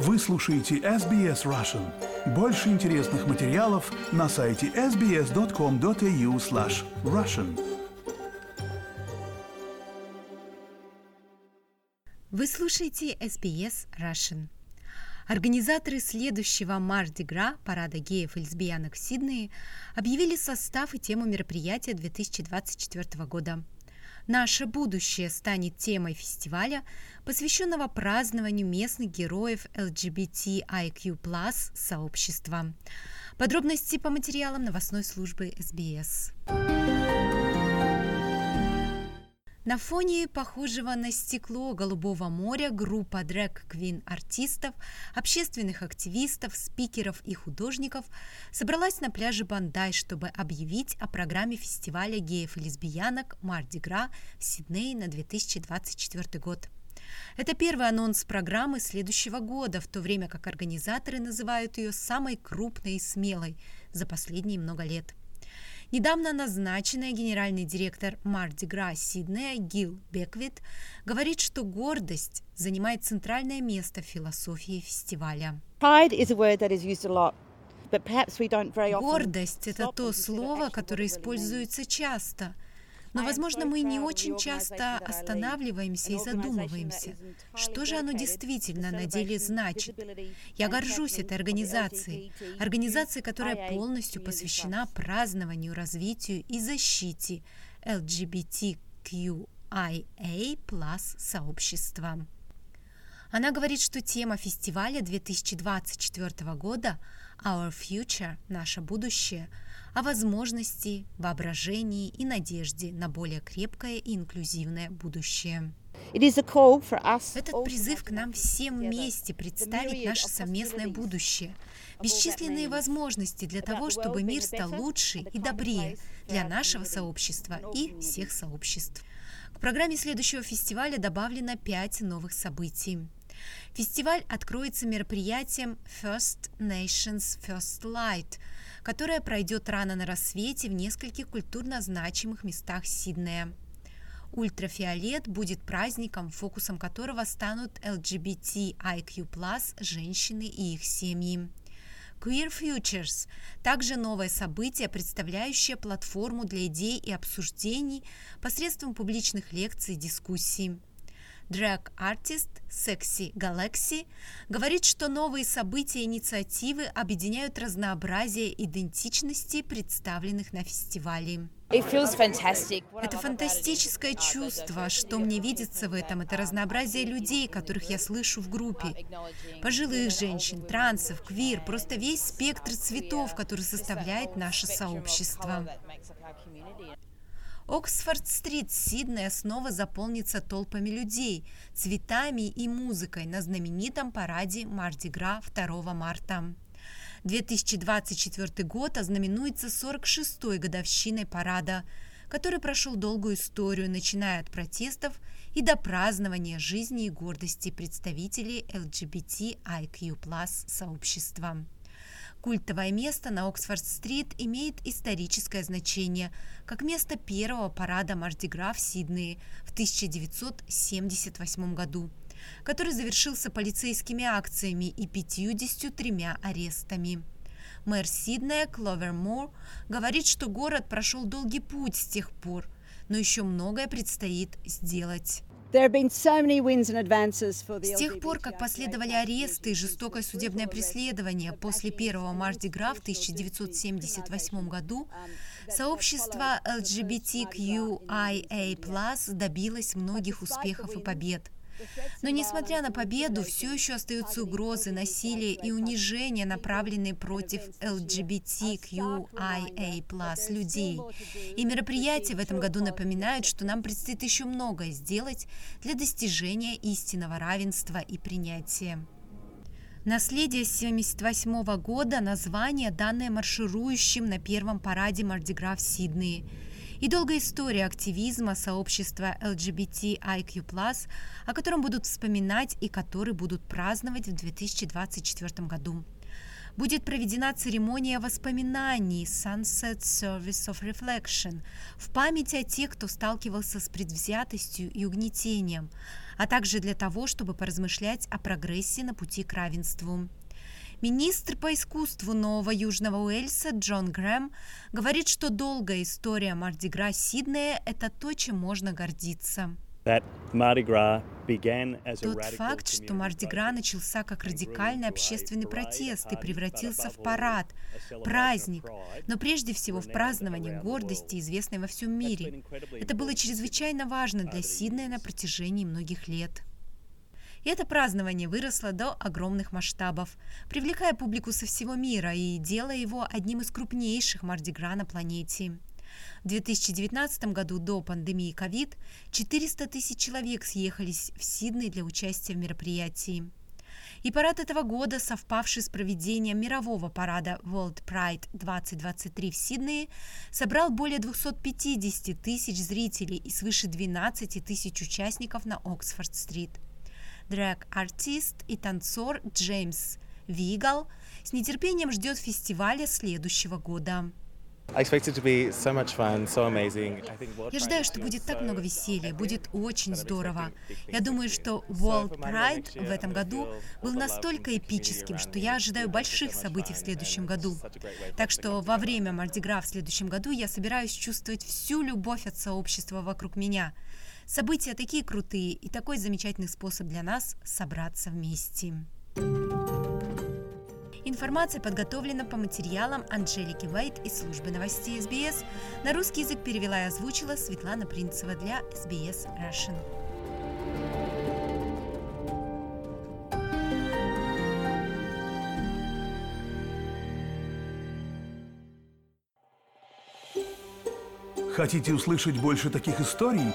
Вы слушаете SBS Russian. Больше интересных материалов на сайте sbs.com.au slash russian. Вы слушаете SBS Russian. Организаторы следующего Марди Гра, парада геев и лесбиянок в Сиднее, объявили состав и тему мероприятия 2024 года – Наше будущее станет темой фестиваля, посвященного празднованию местных героев LGBTIQ+, сообщества. Подробности по материалам новостной службы СБС. На фоне похожего на стекло Голубого моря группа дрэк-квин артистов, общественных активистов, спикеров и художников собралась на пляже Бандай, чтобы объявить о программе фестиваля геев и лесбиянок Марди Гра в Сиднее на 2024 год. Это первый анонс программы следующего года, в то время как организаторы называют ее самой крупной и смелой за последние много лет. Недавно назначенная генеральный директор Марди Гра Сиднея Гил Беквит говорит, что гордость занимает центральное место в философии фестиваля. Гордость – это то слово, которое используется часто – но, возможно, мы не очень часто останавливаемся и задумываемся, что же оно действительно на деле значит. Я горжусь этой организацией, организацией, которая полностью посвящена празднованию, развитию и защите LGBTQIA сообщества. Она говорит, что тема фестиваля 2024 года Our Future – наше будущее – о возможности, воображении и надежде на более крепкое и инклюзивное будущее. Этот призыв к нам всем вместе представить наше совместное будущее, бесчисленные возможности для того, чтобы мир стал лучше и добрее для нашего сообщества и всех сообществ. К программе следующего фестиваля добавлено пять новых событий. Фестиваль откроется мероприятием First Nations First Light, которое пройдет рано на рассвете в нескольких культурно значимых местах Сиднея. Ультрафиолет будет праздником, фокусом которого станут LGBTIQ+, женщины и их семьи. Queer Futures – также новое событие, представляющее платформу для идей и обсуждений посредством публичных лекций и дискуссий. Драг-артист Секси Galaxy говорит, что новые события и инициативы объединяют разнообразие идентичностей, представленных на фестивале. Это фантастическое чувство, что мне видится в этом, это разнообразие людей, которых я слышу в группе. Пожилых женщин, трансов, квир, просто весь спектр цветов, который составляет наше сообщество. Оксфорд-стрит Сиднея снова заполнится толпами людей, цветами и музыкой на знаменитом параде Мардигра 2 марта. 2024 год ознаменуется 46-й годовщиной парада, который прошел долгую историю, начиная от протестов и до празднования жизни и гордости представителей LGBTIQ+, сообщества. Культовое место на Оксфорд-стрит имеет историческое значение, как место первого парада Мардигра в Сиднее в 1978 году, который завершился полицейскими акциями и 53 арестами. Мэр Сиднея Кловер Мур говорит, что город прошел долгий путь с тех пор, но еще многое предстоит сделать. С тех пор, как последовали аресты и жестокое судебное преследование после первого Марди-Гра в 1978 году, сообщество LGBTQIA+, добилось многих успехов и побед – но несмотря на победу, все еще остаются угрозы, насилия и унижения, направленные против LGBTQIA людей. И мероприятия в этом году напоминают, что нам предстоит еще многое сделать для достижения истинного равенства и принятия. Наследие 1978 года – название, данное марширующим на первом параде Мардигра в Сиднее – и долгая история активизма сообщества LGBTIQ+, о котором будут вспоминать и который будут праздновать в 2024 году. будет проведена церемония воспоминаний Sunset Service of Reflection в память о тех, кто сталкивался с предвзятостью и угнетением, а также для того, чтобы поразмышлять о прогрессе на пути к равенству. Министр по искусству Нового Южного Уэльса Джон Грэм говорит, что долгая история Мардигра Сиднея – это то, чем можно гордиться. Тот факт, что Мардигра начался как радикальный общественный протест и превратился в парад, праздник, но прежде всего в празднование гордости, известной во всем мире. Это было чрезвычайно важно для Сиднея на протяжении многих лет. И это празднование выросло до огромных масштабов, привлекая публику со всего мира и делая его одним из крупнейших Мардигра на планете. В 2019 году до пандемии COVID 400 тысяч человек съехались в Сидней для участия в мероприятии. И парад этого года, совпавший с проведением мирового парада World Pride 2023 в Сиднее, собрал более 250 тысяч зрителей и свыше 12 тысяч участников на Оксфорд-стрит. Дрэк-артист и танцор Джеймс Вигал с нетерпением ждет фестиваля следующего года. Я ожидаю, что будет так много веселья, будет очень здорово. Я думаю, что World Pride в этом году был настолько эпическим, что я ожидаю больших событий в следующем году. Так что во время Мардигра в следующем году я собираюсь чувствовать всю любовь от сообщества вокруг меня. События такие крутые и такой замечательный способ для нас собраться вместе. Информация подготовлена по материалам Анжелики Вайт из службы новостей СБС. На русский язык перевела и озвучила Светлана Принцева для СБС Russian. Хотите услышать больше таких историй?